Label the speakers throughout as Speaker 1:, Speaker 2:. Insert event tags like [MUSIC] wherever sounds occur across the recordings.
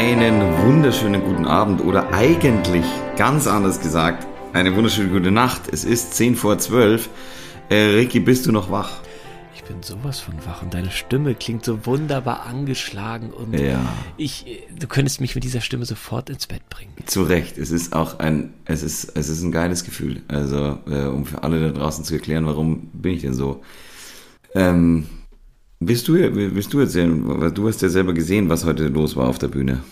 Speaker 1: Einen wunderschönen guten Abend oder eigentlich ganz anders gesagt, eine wunderschöne gute Nacht. Es ist 10 vor 12. Äh, Ricky, bist du noch wach?
Speaker 2: Ich bin sowas von wach und deine Stimme klingt so wunderbar angeschlagen und
Speaker 1: Ja.
Speaker 2: ich, du könntest mich mit dieser Stimme sofort ins Bett bringen.
Speaker 1: Zu Recht. Es ist auch ein, es ist, es ist ein geiles Gefühl. Also, äh, um für alle da draußen zu erklären, warum bin ich denn so? Ähm, bist du, bist du erzählen? weil Du hast ja selber gesehen, was heute los war auf der Bühne.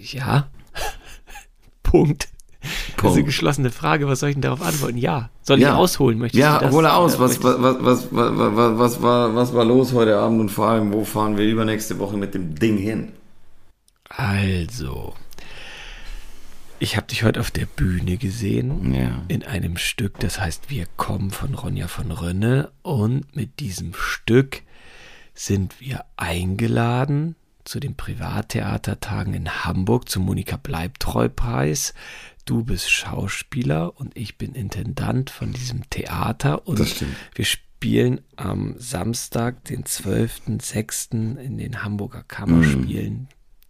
Speaker 2: Ja. [LAUGHS] Punkt. Das ist eine
Speaker 1: Punkt.
Speaker 2: geschlossene Frage. Was soll ich denn darauf antworten? Ja. Soll
Speaker 1: Ja.
Speaker 2: ich ausholen? Möchtest
Speaker 1: Ja,
Speaker 2: das?
Speaker 1: hole aus. Was, was, was, was, was, was, war, was war los heute Abend und vor allem, wo fahren wir übernächste Woche mit dem Ding hin?
Speaker 2: Also. Ich habe dich heute auf der Bühne gesehen.
Speaker 1: Ja.
Speaker 2: in einem Stück, das heißt Wir kommen von Ronja von Rönne und mit diesem Stück sind wir eingeladen zu den Privattheatertagen in Hamburg zum Monika Bleibtreu-Preis. Du bist Schauspieler und ich bin Intendant von diesem Theater und
Speaker 1: Das stimmt.
Speaker 2: wir spielen am Samstag, den 12.06. in den Hamburger Kammerspielen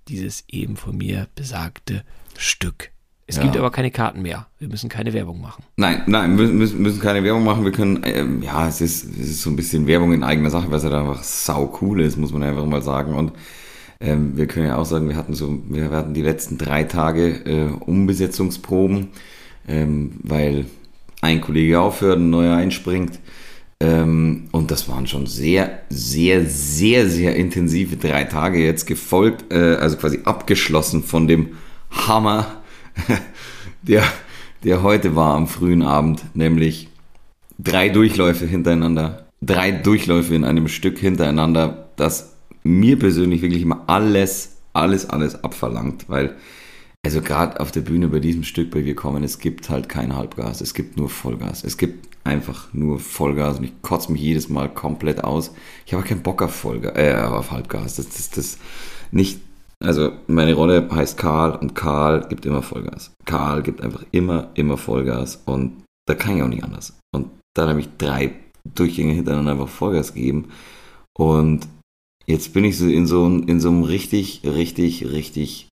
Speaker 2: dieses eben von mir besagte Stück. Es
Speaker 1: Ja.
Speaker 2: gibt aber keine Karten mehr. Wir müssen keine Werbung machen.
Speaker 1: Nein, nein, wir müssen, müssen keine Werbung machen. Wir können, ähm, ja, es ist, es ist so ein bisschen Werbung in eigener Sache, weil es halt einfach sau cool ist, muss man einfach mal sagen. Und ähm, wir können ja auch sagen, wir hatten so, wir hatten die letzten drei Tage äh, Umbesetzungsproben, ähm, weil ein Kollege aufhört, ein neuer einspringt. Ähm, und das waren schon sehr, sehr, sehr, sehr intensive drei Tage jetzt gefolgt, äh, also quasi abgeschlossen von dem Hammer, [LAUGHS] der, der heute war am frühen Abend, nämlich drei Durchläufe hintereinander, drei Durchläufe in einem Stück hintereinander, das mir persönlich wirklich immer alles, alles, alles abverlangt, weil also gerade auf der Bühne bei diesem Stück, bei Wir kommen, es gibt halt kein Halbgas, es gibt nur Vollgas. Es gibt einfach nur Vollgas und ich kotze mich jedes Mal komplett aus. Ich habe keinen Bock auf Vollgas, äh, auf Halbgas. Das, das, das nicht, also meine Rolle heißt Karl und Karl gibt immer Vollgas. Karl gibt einfach immer, immer Vollgas und da kann ich auch nicht anders. Und dann habe ich drei Durchgänge hintereinander einfach Vollgas gegeben und jetzt bin ich so in so, in so einem richtig, richtig, richtig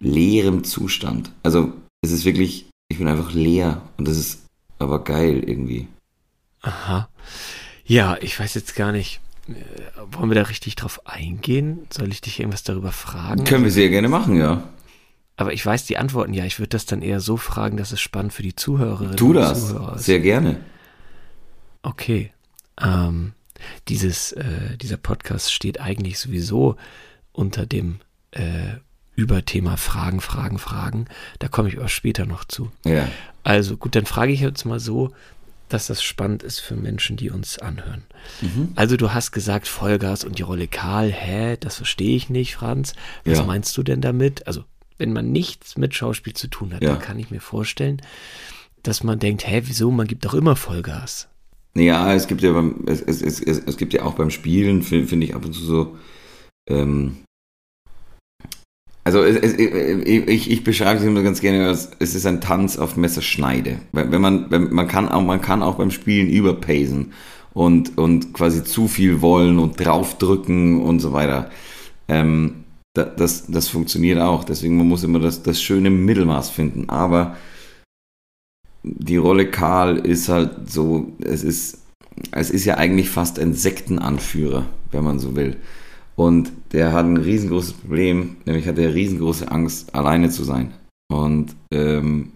Speaker 1: leerem Zustand. Also es ist wirklich, ich bin einfach leer und das ist aber geil irgendwie.
Speaker 2: Aha. Ja, ich weiß jetzt gar nicht. Äh, Wollen wir da richtig drauf eingehen? Soll ich dich irgendwas darüber fragen?
Speaker 1: Können wir sehr gerne machen, ja.
Speaker 2: Aber ich weiß die Antworten ja. Ich würde das dann eher so fragen, dass es spannend für die Zuhörerinnen
Speaker 1: Tu
Speaker 2: und
Speaker 1: das.
Speaker 2: Zuhörer ist.
Speaker 1: Sehr gerne.
Speaker 2: Okay. Ähm, dieses, äh, dieser Podcast steht eigentlich sowieso unter dem äh, Überthema Fragen, Fragen, Fragen. Da komme ich aber später noch zu.
Speaker 1: Ja.
Speaker 2: Also gut, dann frage ich jetzt mal so, dass das spannend ist für Menschen, die uns anhören.
Speaker 1: Mhm.
Speaker 2: Also du hast gesagt Vollgas und die Rolle Karl, hä, das verstehe ich nicht, Franz. Was
Speaker 1: Ja.
Speaker 2: meinst du denn damit? Also wenn man nichts mit Schauspiel zu tun hat,
Speaker 1: Ja.
Speaker 2: dann kann ich mir vorstellen, dass man denkt, hä, wieso, man gibt doch immer Vollgas.
Speaker 1: Ja, es gibt ja beim, es, es, es, es, gibt ja auch beim Spielen, finde find ich ab und zu so, ähm, also es, es, ich, ich beschreibe es immer ganz gerne es ist ein Tanz auf Messerschneide. Wenn man, wenn, man kann auch, man kann auch beim Spielen überpacen und, und quasi zu viel wollen und draufdrücken und so weiter. Ähm, da, das, das funktioniert auch. Deswegen man muss immer das, das schöne Mittelmaß finden. Aber die Rolle Karl ist halt so, es ist, es ist ja eigentlich fast ein Sektenanführer, wenn man so will. Und der hat ein riesengroßes Problem, nämlich hat er riesengroße Angst, alleine zu sein. Und ähm,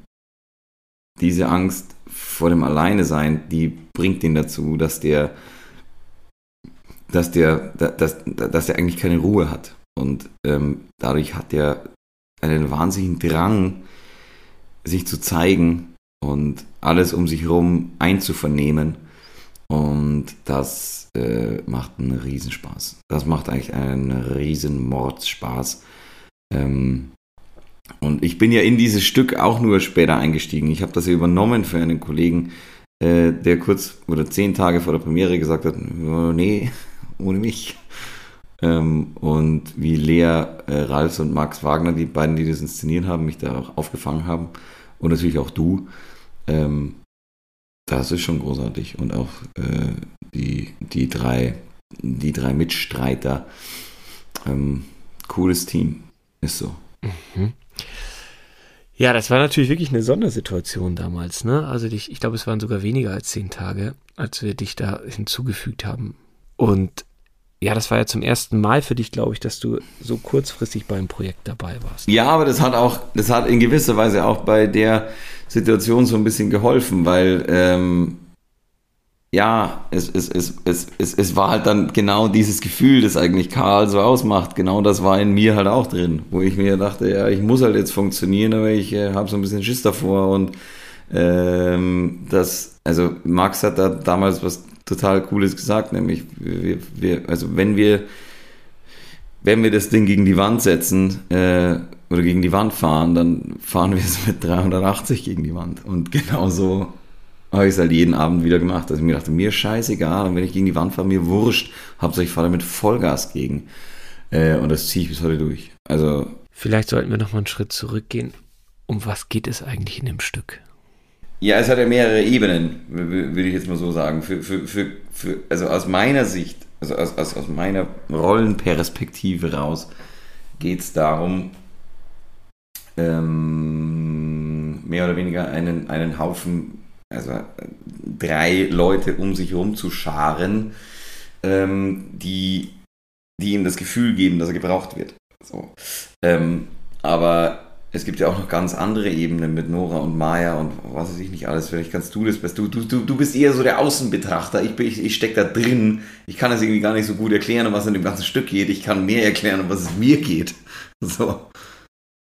Speaker 1: diese Angst vor dem Alleine sein, die bringt ihn dazu, dass der, dass der, dass, dass der eigentlich keine Ruhe hat. Und ähm, dadurch hat er einen wahnsinnigen Drang, sich zu zeigen und alles um sich herum einzuvernehmen. Und das äh, macht einen Riesenspaß. Das macht eigentlich einen riesen Mordspaß. Ähm, und ich bin ja in dieses Stück auch nur später eingestiegen. Ich habe das ja übernommen für einen Kollegen, äh, der kurz oder zehn Tage vor der Premiere gesagt hat, "Oh, nee, [LAUGHS] ohne mich. Ähm, und wie Lea äh, Ralfs und Max Wagner, die beiden, die das inszeniert haben, mich da auch aufgefangen haben. Und natürlich auch du. Ähm, das ist schon großartig. Und auch äh, die, die, drei, die drei Mitstreiter. Ähm, cooles Team. Ist so. Mhm.
Speaker 2: Ja, das war natürlich wirklich eine Sondersituation damals, ne? Also ich, ich glaube, es waren sogar weniger als zehn Tage, als wir dich da hinzugefügt haben. Und ja, das war ja zum ersten Mal für dich, glaube ich, dass du so kurzfristig beim Projekt dabei warst.
Speaker 1: Ja, aber das hat auch, das hat in gewisser Weise auch bei der Situation so ein bisschen geholfen, weil ähm, ja, es, es, es, es, es, es war halt dann genau dieses Gefühl, das eigentlich Karl so ausmacht. Genau das war in mir halt auch drin, wo ich mir dachte, ja, ich muss halt jetzt funktionieren, aber ich äh, habe so ein bisschen Schiss davor und ähm, das, also Max hat da damals was total Cooles gesagt, nämlich wir, wir, also wenn wir wenn wir das Ding gegen die Wand setzen äh, oder gegen die Wand fahren, dann fahren wir es mit 380 gegen die Wand. Und genauso habe ich es halt jeden Abend wieder gemacht, dass ich mir dachte, mir scheißegal, und wenn ich gegen die Wand fahre, mir wurscht, Hauptsache ich fahre damit Vollgas gegen. Äh, und das ziehe ich bis heute durch. Also.
Speaker 2: Vielleicht sollten wir nochmal einen Schritt zurückgehen. Um was geht es eigentlich in dem Stück?
Speaker 1: Ja, es hat ja mehrere Ebenen, würde ich jetzt mal so sagen. Für, für, für, für, also aus meiner Sicht, also aus, aus, aus meiner Rollenperspektive raus, geht es darum, ähm, mehr oder weniger einen, einen Haufen also drei Leute um sich herum zu scharen, ähm, die, die ihm das Gefühl geben, dass er gebraucht wird. So. Ähm, aber es gibt ja auch noch ganz andere Ebenen mit Nora und Maya und was weiß ich nicht alles. Vielleicht kannst du das best. Du, du, du, bist eher so der Außenbetrachter. Ich, ich, ich stecke da drin. Ich kann es irgendwie gar nicht so gut erklären, um was in dem ganzen Stück geht. Ich kann mehr erklären, um was es mir geht. [LAUGHS] So.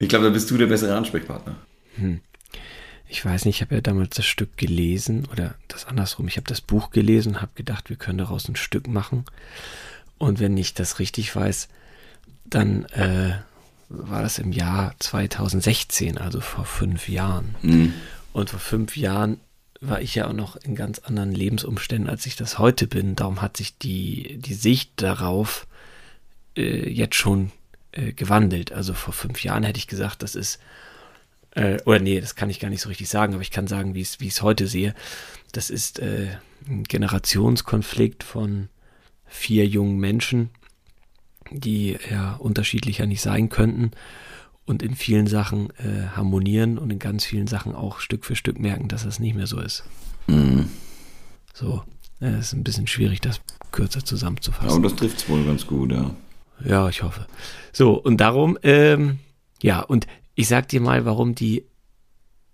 Speaker 1: Ich glaube, da bist du der bessere Ansprechpartner. Hm
Speaker 2: ich weiß nicht, ich habe ja damals das Stück gelesen oder das andersrum. Ich habe das Buch gelesen habe gedacht, wir können daraus ein Stück machen. Und wenn ich das richtig weiß, dann äh, war das im Jahr 2016, also vor fünf Jahren. Mhm. Und vor fünf Jahren war ich ja auch noch in ganz anderen Lebensumständen, als ich das heute bin. Darum hat sich die, die Sicht darauf äh, jetzt schon äh, gewandelt. Also vor fünf Jahren hätte ich gesagt, das ist äh, oder nee, das kann ich gar nicht so richtig sagen, aber ich kann sagen, wie ich es heute sehe. Das ist äh, ein Generationskonflikt von vier jungen Menschen, die ja unterschiedlicher nicht sein könnten und in vielen Sachen äh, harmonieren und in ganz vielen Sachen auch Stück für Stück merken, dass das nicht mehr so ist. Mhm. So, es äh, ist ein bisschen schwierig, das kürzer zusammenzufassen.
Speaker 1: Aber das trifft es wohl ganz gut, ja.
Speaker 2: Ja, ich hoffe. So, und darum, ähm, ja, und ich sag dir mal, warum die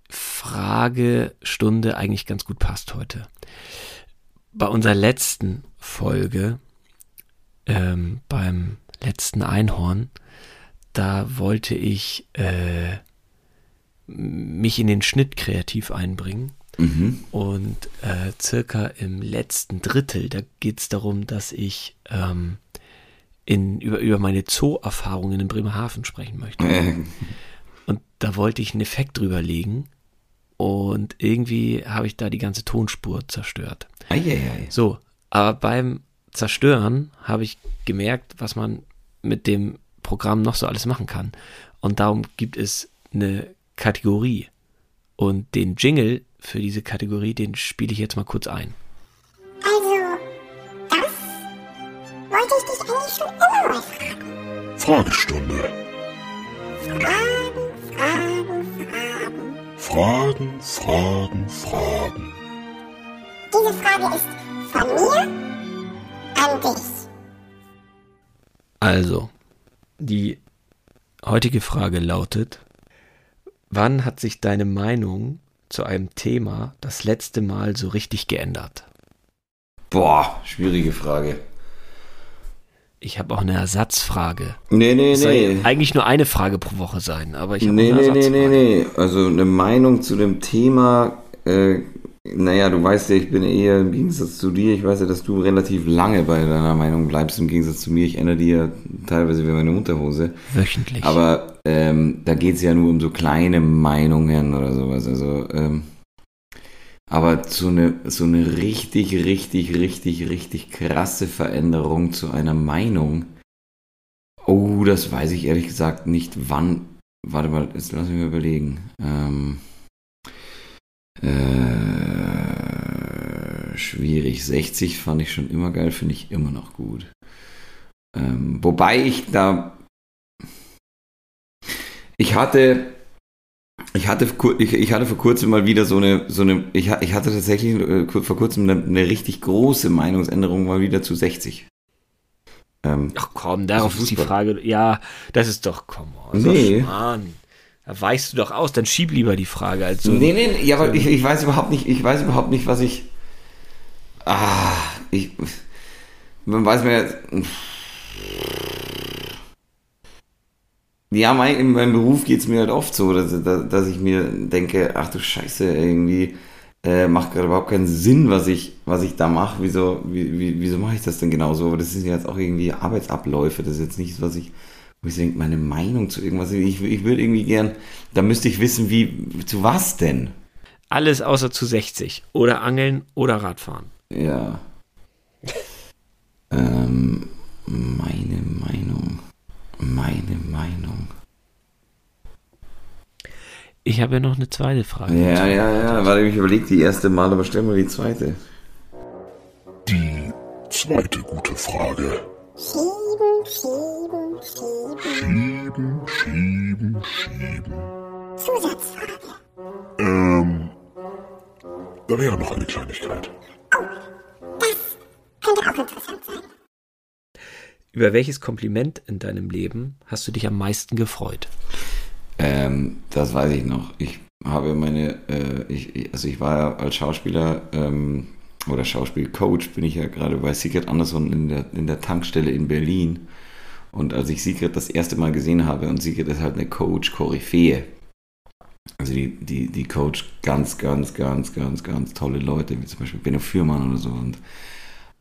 Speaker 2: Fragestunde eigentlich ganz gut passt heute. Bei unserer letzten Folge, ähm, beim letzten Einhorn, da wollte ich äh, mich in den Schnitt kreativ einbringen. Mhm. Und äh, circa im letzten Drittel, da geht es darum, dass ich ähm, in, über, über meine Zoo-Erfahrungen in Bremerhaven sprechen möchte. Und da wollte ich einen Effekt drüber legen. Und irgendwie habe ich da die ganze Tonspur zerstört. Eieiei. So, aber beim Zerstören habe ich gemerkt, was man mit dem Programm noch so alles machen kann. Und darum gibt es eine Kategorie. Und den Jingle für diese Kategorie, den spiele ich jetzt mal kurz ein.
Speaker 3: Also, das wollte ich dich eigentlich schon immer mal fragen.
Speaker 4: Fragestunde.
Speaker 3: Fragen
Speaker 4: Fragen, Fragen, Fragen.
Speaker 3: Diese Frage ist von mir an dich.
Speaker 2: Also, die heutige Frage lautet, wann hat sich deine Meinung zu einem Thema das letzte Mal so richtig geändert?
Speaker 1: Boah, schwierige Frage.
Speaker 2: Ich habe auch eine Ersatzfrage.
Speaker 1: Nee, nee, nee.
Speaker 2: Eigentlich nur eine Frage pro Woche sein, aber ich habe
Speaker 1: nee,
Speaker 2: eine
Speaker 1: nee, Ersatzfrage. Nee, nee, nee. Also eine Meinung zu dem Thema, äh, naja, du weißt ja, ich bin eher im Gegensatz zu dir, ich weiß ja, dass du relativ lange bei deiner Meinung bleibst, im Gegensatz zu mir. Ich ändere die ja teilweise wie meine Unterhose.
Speaker 2: Wöchentlich.
Speaker 1: Aber ähm, da geht es ja nur um so kleine Meinungen oder sowas. Also, ähm, aber so eine, so eine richtig, richtig, richtig, richtig krasse Veränderung zu einer Meinung. Oh, das weiß ich ehrlich gesagt nicht, wann. Warte mal, jetzt lass mich mal überlegen. Ähm, äh, schwierig. 60 fand ich schon immer geil, finde ich immer noch gut. Ähm, wobei ich da. Ich hatte, ich hatte, ich, ich hatte vor kurzem mal wieder so eine, so eine, ich, ich hatte tatsächlich äh, vor kurzem eine, eine richtig große Meinungsänderung mal wieder zu 60. Ähm,
Speaker 2: Ach komm, darauf
Speaker 1: Also
Speaker 2: ist die. Frage. Ja, das ist doch, komm on. so
Speaker 1: Nee.
Speaker 2: Mann. Da weichst du doch aus, dann schieb lieber die Frage als so.
Speaker 1: nee, nee, ja, aber ich, ich weiß überhaupt nicht, ich weiß überhaupt nicht, was ich, ah, ich, man weiß mir, ja, mein, in meinem Beruf geht es mir halt oft so, dass, dass, dass ich mir denke, ach du Scheiße, irgendwie äh, macht gerade überhaupt keinen Sinn, was ich, was ich da mache. Wieso, wie, wie, wieso mache ich das denn genauso? Aber das sind jetzt auch irgendwie Arbeitsabläufe. Das ist jetzt nichts, was ich, wo ich denke, meine Meinung zu irgendwas. Ich, ich würde irgendwie gern, da müsste ich wissen, wie, zu was denn?
Speaker 2: Alles außer zu 60. Oder Angeln oder Radfahren.
Speaker 1: Ja. ähm, meine Meinung. Meine Meinung.
Speaker 2: Ich habe ja noch eine zweite Frage.
Speaker 1: Ja, ja, ja. Warte, ich überlege die erste Mal, aber stell mal die zweite.
Speaker 4: Die zweite gute Frage.
Speaker 3: Schieben, schieben, schieben.
Speaker 4: Schieben, schieben, schieben.
Speaker 3: Zusatzfrage.
Speaker 4: Ähm, da wäre noch eine Kleinigkeit.
Speaker 2: Über welches Kompliment in deinem Leben hast du dich am meisten gefreut?
Speaker 1: Ähm, das weiß ich noch. Ich habe meine, äh, ich, also ich war ja als Schauspieler ähm, oder Schauspielcoach bin ich ja gerade bei Secret Anderson in der, in der Tankstelle in Berlin. Und als ich Secret das erste Mal gesehen habe, und Secret ist halt eine Coach-Koryphäe. Also die, die, die Coach ganz, ganz, ganz, ganz, ganz tolle Leute, wie zum Beispiel Benno Fürmann oder so. Und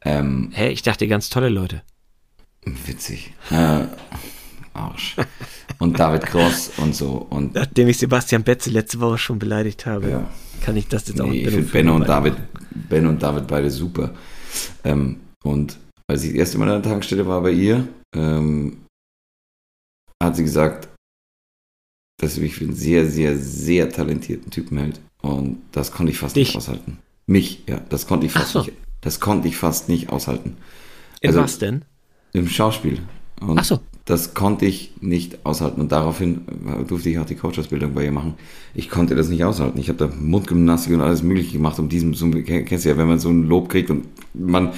Speaker 1: ähm,
Speaker 2: Hä, ich dachte ganz tolle Leute.
Speaker 1: Witzig. Äh, Arsch. Und David Cross und so. Und
Speaker 2: Nachdem ich Sebastian Betze letzte Woche schon beleidigt habe,
Speaker 1: Ja.
Speaker 2: kann ich das jetzt auch
Speaker 1: Nee, ich finde Benno und David, Ben und David beide super. Ähm, und als ich das erste Mal an der Tankstelle war bei ihr, ähm, hat sie gesagt, dass sie mich für einen sehr, sehr, sehr talentierten Typen hält. Und das konnte ich fast
Speaker 2: Dich?
Speaker 1: nicht aushalten. Mich, ja, das konnte ich fast
Speaker 2: so.
Speaker 1: nicht. Das konnte ich fast nicht aushalten.
Speaker 2: In
Speaker 1: also-
Speaker 2: was denn?
Speaker 1: Im Schauspiel. Und
Speaker 2: Ach so.
Speaker 1: das konnte ich nicht aushalten. Und daraufhin durfte ich auch die Coach-Ausbildung bei ihr machen. Ich konnte das nicht aushalten. Ich habe da Mundgymnastik und alles Mögliche gemacht, um diesem, so, kennst du ja, wenn man so ein Lob kriegt und man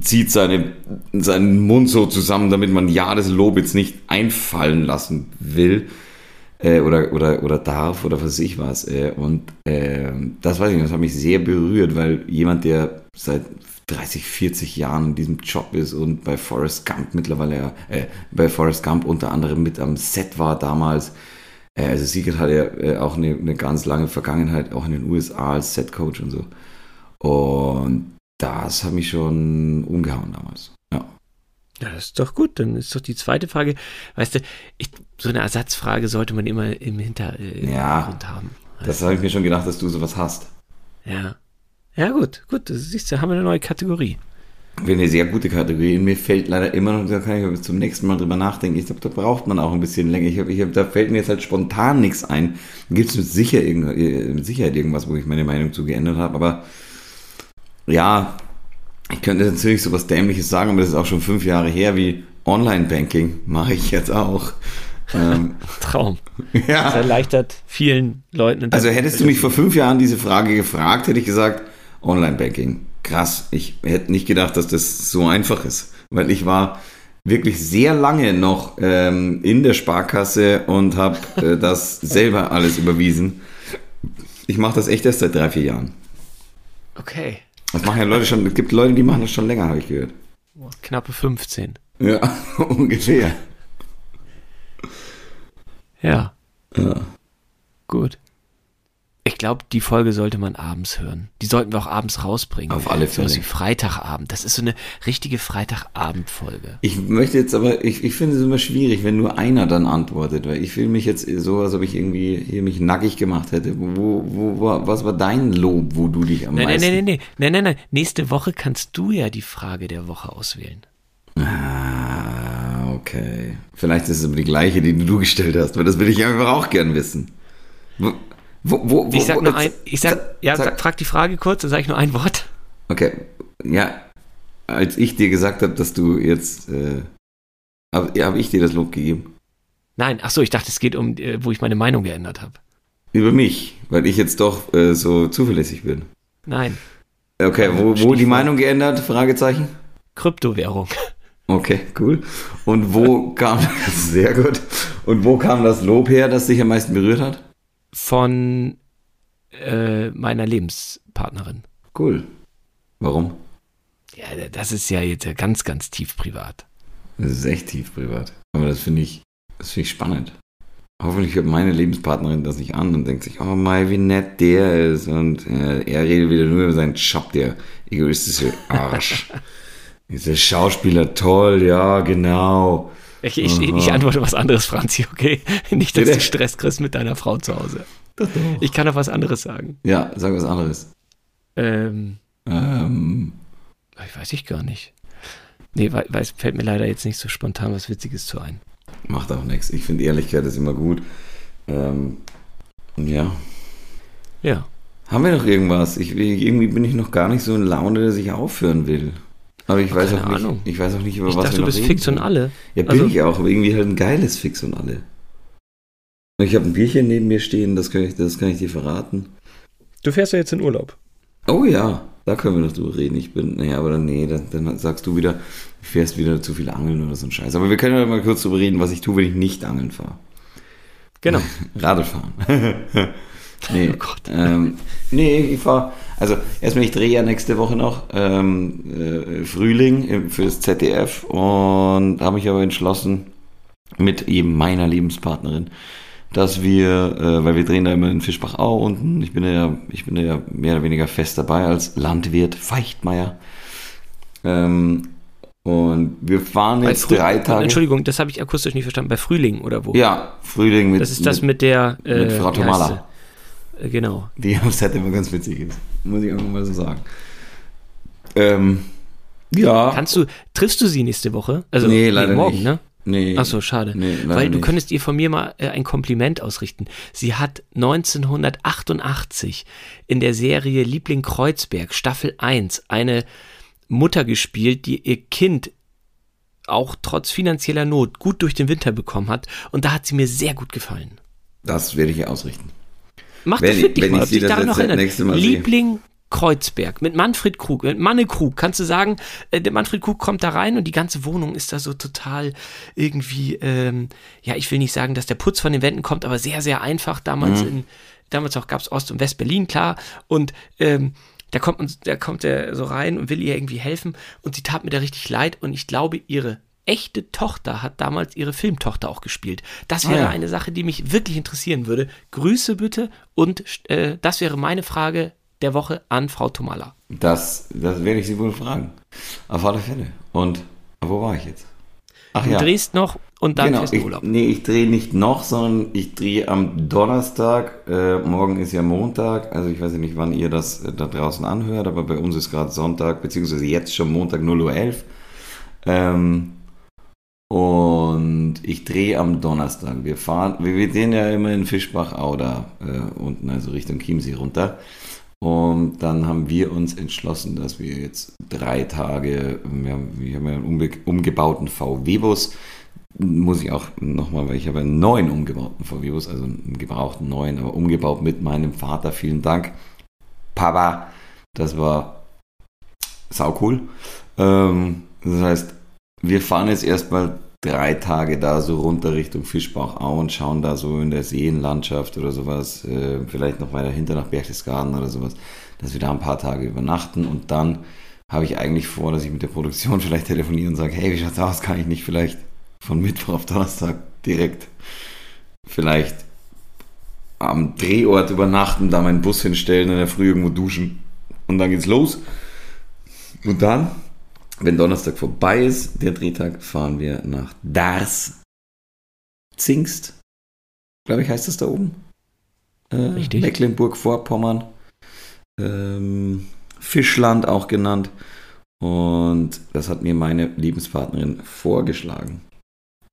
Speaker 1: zieht seine, seinen Mund so zusammen, damit man ja das Lob jetzt nicht einfallen lassen will äh, oder, oder, oder darf oder was weiß ich was. Äh, und äh, das weiß ich nicht, das hat mich sehr berührt, weil jemand, der seit 30, 40 Jahren in diesem Job ist und bei Forrest Gump mittlerweile, äh, bei Forrest Gump unter anderem mit am Set war damals. Äh, also Sigurd hat ja äh, auch eine, eine ganz lange Vergangenheit, auch in den USA als Set-Coach und so. Und das hat mich schon umgehauen damals. Ja.
Speaker 2: Ja, das ist doch gut. Dann ist doch die zweite Frage. Weißt du, ich, so eine Ersatzfrage sollte man immer im Hintergrund
Speaker 1: Ja.
Speaker 2: Hintergrund haben.
Speaker 1: Das habe ich mir schon gedacht, dass du sowas hast.
Speaker 2: Ja. Ja, gut, gut. Das siehst du, haben wir eine neue Kategorie.
Speaker 1: Wäre eine sehr gute Kategorie. Mir fällt leider immer noch, da kann ich bis zum nächsten Mal drüber nachdenken. Ich glaube, da braucht man auch ein bisschen länger. Ich hab, ich hab, da fällt mir jetzt halt spontan nichts ein. Gibt es mit, sicher äh, mit Sicherheit irgendwas, wo ich meine Meinung zu geändert habe. Aber ja, ich könnte natürlich sowas Dämliches sagen, aber das ist auch schon fünf Jahre her, wie Online-Banking mache ich jetzt auch. ähm, [LAUGHS]
Speaker 2: Traum. Das
Speaker 1: ja.
Speaker 2: erleichtert vielen Leuten.
Speaker 1: Also hättest du mich vor fünf Jahren diese Frage gefragt, hätte ich gesagt, Online-Banking. Krass. Ich hätte nicht gedacht, dass das so einfach ist. Weil ich war wirklich sehr lange noch ähm, in der Sparkasse und habe äh, [LAUGHS] das selber alles überwiesen. Ich mache das echt erst seit drei, vier Jahren.
Speaker 2: Okay.
Speaker 1: Das machen ja Leute schon, es gibt Leute, die machen das schon länger, habe ich gehört.
Speaker 2: Knappe 15.
Speaker 1: Ja, [LAUGHS] ungefähr.
Speaker 2: Ja,
Speaker 1: Ja.
Speaker 2: gut. Ich glaube, die Folge sollte man abends hören. Die sollten wir auch abends rausbringen.
Speaker 1: Auf alle
Speaker 2: So
Speaker 1: Fälle.
Speaker 2: wie Freitagabend. Das ist so eine richtige Freitagabend-Folge.
Speaker 1: Ich möchte jetzt aber, ich, ich finde es immer schwierig, wenn nur einer dann antwortet, weil ich fühle mich jetzt so, als ob ich irgendwie hier mich nackig gemacht hätte. Wo, wo, wo, was war dein Lob, wo du dich am
Speaker 2: Nein, nein,
Speaker 1: meisten...
Speaker 2: nein, nein, nein, nein, nein. Nächste Woche kannst du ja die Frage der Woche auswählen.
Speaker 1: Ah, okay. Vielleicht ist es aber die gleiche, die du gestellt hast, weil das will ich einfach auch gern wissen. Wo, wo, wo,
Speaker 2: Ich sag nur ein, ich sag, ja,
Speaker 1: sag-
Speaker 2: frag die Frage kurz, dann sag ich nur ein Wort.
Speaker 1: Okay, ja, als ich dir gesagt habe, dass du jetzt, äh, habe hab ich dir das Lob gegeben?
Speaker 2: Nein, ach so, ich dachte, es geht um, äh, wo ich meine Meinung geändert habe.
Speaker 1: Über mich, weil ich jetzt doch äh, so zuverlässig bin.
Speaker 2: Nein,
Speaker 1: Okay, wo, wo die. Meinung geändert? Fragezeichen.
Speaker 2: Kryptowährung.
Speaker 1: Okay, cool. Und wo kam [LAUGHS] sehr gut. Und wo kam das Lob her, das dich am meisten berührt hat?
Speaker 2: Von äh, meiner Lebenspartnerin.
Speaker 1: Cool. Warum?
Speaker 2: Ja, das ist ja jetzt ganz, ganz tief privat.
Speaker 1: Das ist echt tief privat. Aber das finde ich, das finde ich spannend. Hoffentlich hört meine Lebenspartnerin das nicht an und denkt sich, oh Mai, wie nett der ist. Und äh, er redet wieder nur über seinen Job, der egoistische Arsch. [LAUGHS] Dieser Schauspieler, toll, ja, genau.
Speaker 2: Ich, ich, ich antworte was anderes, Franzi, okay? [LAUGHS] Nicht, dass du Stress kriegst mit deiner Frau zu Hause. Ich kann noch was anderes sagen.
Speaker 1: Ja, sag was anderes.
Speaker 2: Ähm,
Speaker 1: Ähm,
Speaker 2: ich weiß ich gar nicht. Nee, wei- weiß, fällt mir leider jetzt nicht so spontan was Witziges zu ein.
Speaker 1: macht auch nichts. Ich finde Ehrlichkeit ist immer gut. Ähm, ja.
Speaker 2: Ja.
Speaker 1: Haben wir noch irgendwas? Ich, irgendwie bin ich noch gar nicht so in Laune, dass ich aufhören will. Aber ich weiß
Speaker 2: keine
Speaker 1: auch nicht,
Speaker 2: Ahnung.
Speaker 1: ich weiß auch nicht, über
Speaker 2: Ich
Speaker 1: was
Speaker 2: dachte,
Speaker 1: wir
Speaker 2: du bist
Speaker 1: reden
Speaker 2: fix und alle.
Speaker 1: Ja, bin
Speaker 2: Also-
Speaker 1: ich auch, aber irgendwie halt ein geiles Fix und alle. Ich habe ein Bierchen neben mir stehen, das kann ich, das kann ich dir verraten.
Speaker 2: Du fährst ja jetzt in Urlaub.
Speaker 1: Oh ja, da können wir noch drüber reden. Ich bin, nee, aber dann, nee, dann, dann sagst du wieder, du fährst wieder zu viel angeln oder so ein Scheiß. Aber wir können ja mal kurz drüber reden, was ich tue, wenn ich nicht angeln fahre.
Speaker 2: Genau. [LAUGHS]
Speaker 1: Radfahren. [LAUGHS] nee,
Speaker 2: Oh Gott.
Speaker 1: Ähm, nee, ich fahre, also erstmal, ich drehe ja nächste Woche noch ähm, äh, Frühling äh, fürs ZDF und habe mich aber entschlossen, mit eben meiner Lebenspartnerin, dass wir, äh, weil wir drehen da immer in Fischbachau unten, ich bin ja, ich bin ja mehr oder weniger fest dabei als Landwirt Feichtmeier. Ähm, und wir fahren jetzt
Speaker 2: Früh-
Speaker 1: drei Tage.
Speaker 2: Entschuldigung, das habe ich akustisch nicht verstanden. Bei Frühling oder wo?
Speaker 1: Ja, Frühling mit.
Speaker 2: Das ist das mit der. Äh,
Speaker 1: mit Frau
Speaker 2: heißt
Speaker 1: Tomala.
Speaker 2: Genau.
Speaker 1: Die am Set immer ganz witzig ist. Muss ich einfach mal so sagen. Ähm, ja.
Speaker 2: Kannst du, triffst du sie nächste Woche? Also
Speaker 1: Nee, leider
Speaker 2: morgen,
Speaker 1: nicht.
Speaker 2: ne?
Speaker 1: nee.
Speaker 2: Achso, schade.
Speaker 1: Nee,
Speaker 2: Weil du
Speaker 1: nicht.
Speaker 2: könntest ihr von mir mal äh, ein Kompliment ausrichten. Sie hat 1988 in der Serie Liebling Kreuzberg, Staffel 1, eine Mutter gespielt, die ihr Kind auch trotz finanzieller Not gut durch den Winter bekommen hat. Und da hat sie mir sehr gut gefallen.
Speaker 1: Das werde ich ihr ausrichten.
Speaker 2: Mach
Speaker 1: Wenn
Speaker 2: das
Speaker 1: ich-
Speaker 2: wirklich
Speaker 1: wenn
Speaker 2: mal,
Speaker 1: ich das
Speaker 2: daran noch erinnern. Liebling Kreuzberg mit Manfred Krug, mit Manne Krug. Kannst du sagen, äh, der Manfred Krug kommt da rein und die ganze Wohnung ist da so total irgendwie, ähm, ja, ich will nicht sagen, dass der Putz von den Wänden kommt, aber sehr, sehr einfach. Damals
Speaker 1: Mhm.
Speaker 2: in, damals auch gab es Ost- und West-Berlin, klar. Und ähm, da kommt, da kommt er so rein und will ihr irgendwie helfen und sie tat mir da richtig leid und ich glaube, ihre echte Tochter hat damals ihre Filmtochter auch gespielt. Das
Speaker 1: Ah,
Speaker 2: wäre
Speaker 1: ja.
Speaker 2: eine Sache, die mich wirklich interessieren würde. Grüße bitte und äh, das wäre meine Frage der Woche an Frau Tomala.
Speaker 1: Das, das werde ich sie wohl fragen. Auf alle Fälle. Und wo war ich jetzt? Ach
Speaker 2: Du drehst noch und dann
Speaker 1: genau,
Speaker 2: fährst du
Speaker 1: ich,
Speaker 2: Urlaub.
Speaker 1: nee, ich drehe nicht noch, sondern ich drehe am Donnerstag. Äh, morgen ist ja Montag, also ich weiß ja nicht, wann ihr das äh, da draußen anhört, aber bei uns ist gerade Sonntag, beziehungsweise jetzt schon Montag 0.11 Uhr. Ähm, und ich drehe am Donnerstag. Wir fahren, wir, wir drehen ja immer in Fischbachau da äh, unten, also Richtung Chiemsee runter. Und dann haben wir uns entschlossen, dass wir jetzt drei Tage, wir haben, wir haben ja einen umge umgebauten VW-Bus, muss ich auch nochmal, weil ich habe einen neuen umgebauten VW-Bus, also einen gebrauchten neuen, aber umgebaut mit meinem Vater. Vielen Dank, Papa. Das war sau cool. Ähm, das heißt, wir fahren jetzt erstmal drei Tage da so runter Richtung Fischbachau und schauen da so in der Seenlandschaft oder sowas, äh, vielleicht noch weiter hinter nach Berchtesgaden oder sowas, dass wir da ein paar Tage übernachten und dann habe ich eigentlich vor, dass ich mit der Produktion [LAUGHS] vielleicht telefoniere und sage, hey, wie schaut's aus, kann ich nicht vielleicht von Mittwoch auf Donnerstag direkt vielleicht am Drehort übernachten, da meinen Bus hinstellen, in der Früh irgendwo duschen und dann geht's los. Und dann, wenn Donnerstag vorbei ist, der Drehtag, fahren wir nach Dars. Zingst, glaube ich, heißt das da oben. Äh,
Speaker 2: Richtig.
Speaker 1: Mecklenburg-Vorpommern. Ähm, Fischland auch genannt. Und das hat mir meine Lebenspartnerin vorgeschlagen.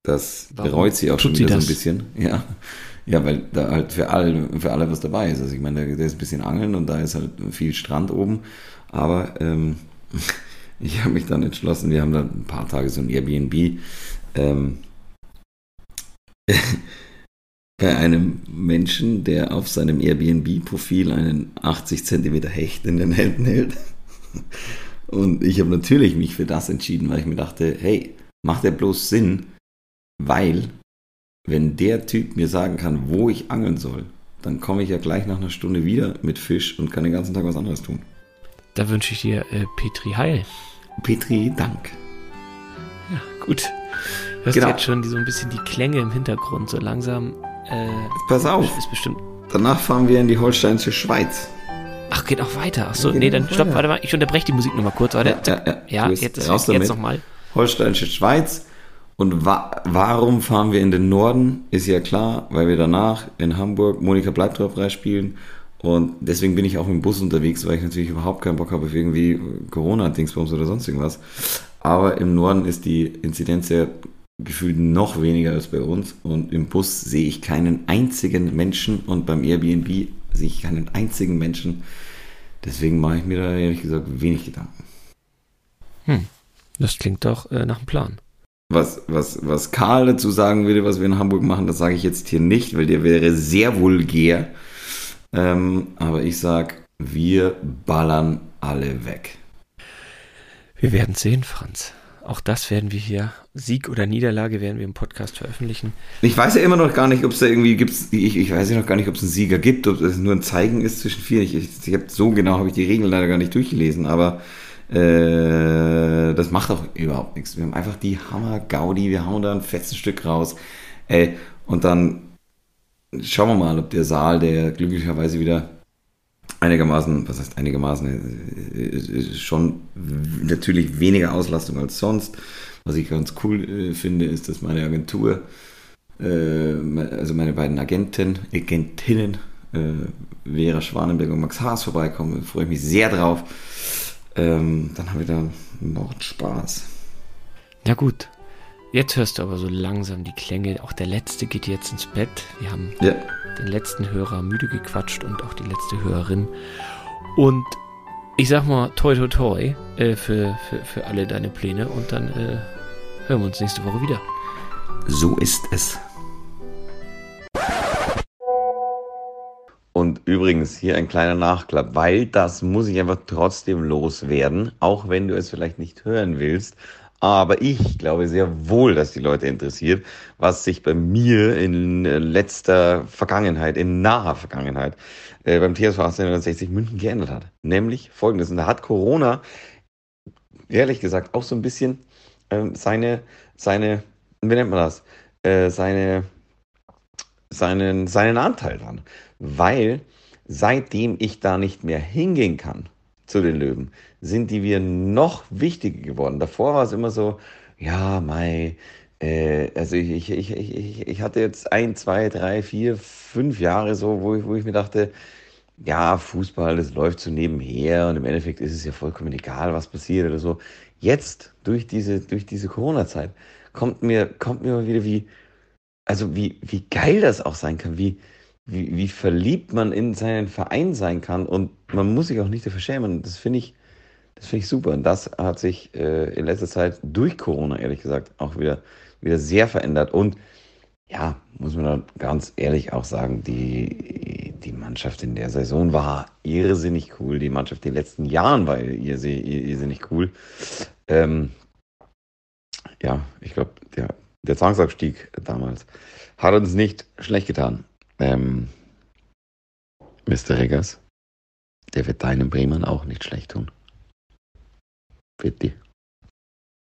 Speaker 1: Das
Speaker 2: Warum
Speaker 1: bereut sie auch schon wieder so ein bisschen. Ja. Ja, weil da halt für alle, für alle was dabei ist. Also ich meine, da da ist ein bisschen Angeln und da ist halt viel Strand oben. Aber ähm, [LAUGHS] ich habe mich dann entschlossen, wir haben dann ein paar Tage so ein Airbnb ähm, [LAUGHS] bei einem Menschen, der auf seinem Airbnb-Profil einen 80 Zentimeter Hecht in den Händen hält. [LAUGHS] Und ich habe natürlich mich für das entschieden, weil ich mir dachte, hey, macht der bloß Sinn, weil wenn der Typ mir sagen kann, wo ich angeln soll, dann komme ich ja gleich nach einer Stunde wieder mit Fisch und kann den ganzen Tag was anderes tun.
Speaker 2: Da wünsche ich dir äh, Petri Heil.
Speaker 1: Petri, Dank.
Speaker 2: Ja, gut. Hörst
Speaker 1: Genau.
Speaker 2: du jetzt schon die, so ein bisschen die Klänge im Hintergrund, so langsam. Äh,
Speaker 1: Pass auf,
Speaker 2: Ist bestimmt.
Speaker 1: danach fahren wir in die holsteinische Schweiz.
Speaker 2: Ach, geht auch weiter. Ach so,
Speaker 1: Geht
Speaker 2: nee, dann stopp,
Speaker 1: weiter.
Speaker 2: warte mal. Ich unterbreche die Musik nochmal kurz. Warte.
Speaker 1: Ja, ja, ja.
Speaker 2: ja jetzt, jetzt
Speaker 1: damit.
Speaker 2: nochmal.
Speaker 1: Holsteinische Schweiz. Und wa warum fahren wir in den Norden? Ist ja klar, weil wir danach in Hamburg Monika Bleibtreu spielen. Und deswegen bin ich auch im Bus unterwegs, weil ich natürlich überhaupt keinen Bock habe auf irgendwie Corona-Dingsbums oder sonst irgendwas. Aber im Norden ist die Inzidenz ja gefühlt noch weniger als bei uns. Und im Bus sehe ich keinen einzigen Menschen und beim Airbnb sehe ich keinen einzigen Menschen. Deswegen mache ich mir da ehrlich gesagt wenig Gedanken.
Speaker 2: Das klingt doch äh, nach einem Plan.
Speaker 1: Was, was, was Karl dazu sagen würde, was wir in Hamburg machen, das sage ich jetzt hier nicht, weil der wäre sehr vulgär. Ähm, aber ich sag, wir ballern alle weg.
Speaker 2: Wir werden sehen, Franz. Auch das werden wir hier, Sieg oder Niederlage, werden wir im Podcast veröffentlichen.
Speaker 1: Ich weiß ja immer noch gar nicht, ob es da irgendwie gibt. Ich, ich weiß ja noch gar nicht, ob es einen Sieger gibt, ob es nur ein Zeigen ist zwischen vier. Ich, ich, ich hab, so genau habe ich die Regeln leider gar nicht durchgelesen, aber äh, das macht auch überhaupt nichts. Wir haben einfach die Hammer-Gaudi, wir hauen da ein fettes Stück raus. Ey, und dann schauen wir mal, ob der Saal, der glücklicherweise wieder einigermaßen, was heißt einigermaßen, äh, äh, schon w- natürlich weniger Auslastung als sonst. Was ich ganz cool äh, finde, ist, dass meine Agentur, äh, also meine beiden Agenten, Agentinnen, äh, Vera Schwanenberg und Max Haas vorbeikommen. Freue ich mich sehr drauf. Ähm, dann haben wir da noch Spaß.
Speaker 2: Ja gut, jetzt hörst du aber so langsam die Klänge. Auch der letzte geht jetzt ins Bett. Wir haben
Speaker 1: Ja,
Speaker 2: den letzten Hörer müde gequatscht und auch die letzte Hörerin. Und ich sag mal toi toi toi äh, für, für, für alle deine Pläne und dann äh, hören wir uns nächste Woche wieder.
Speaker 1: so ist es. Und übrigens hier ein kleiner Nachklapp, weil das muss ich einfach trotzdem loswerden, auch wenn du es vielleicht nicht hören willst. Aber ich glaube sehr wohl, dass die Leute interessiert, was sich bei mir in letzter Vergangenheit, in naher Vergangenheit, äh, beim TSV 1860 München geändert hat. Nämlich folgendes. Und da hat Corona, ehrlich gesagt, auch so ein bisschen ähm, seine, seine, wie nennt man das? Äh, seine, seinen, seinen Anteil dran. Weil seitdem ich da nicht mehr hingehen kann zu den Löwen, sind die wir noch wichtiger geworden. Davor war es immer so, ja, Mai, äh, also ich, ich, ich, ich, ich hatte jetzt ein, zwei, drei, vier, fünf Jahre so, wo ich, wo ich mir dachte, ja, Fußball, das läuft so nebenher und im Endeffekt ist es ja vollkommen egal, was passiert oder so. Jetzt, durch diese, durch diese Corona-Zeit, kommt mir, kommt mir mal wieder wie, also wie, wie geil das auch sein kann, wie, wie, wie verliebt man in seinen Verein sein kann und man muss sich auch nicht dafür schämen. Das finde ich, das finde ich super. Und das hat sich äh, in letzter Zeit durch Corona, ehrlich gesagt, auch wieder, wieder sehr verändert. Und ja, muss man ganz ehrlich auch sagen, die, die Mannschaft in der Saison war irrsinnig cool. Die Mannschaft in den letzten Jahren war irrsi- irrsinnig cool. Ähm, ja, ich glaube, der, der Zwangsabstieg damals hat uns nicht schlecht getan. Ähm, Mr. Reggers, der wird deinem Bremen auch nicht schlecht tun. Bitte.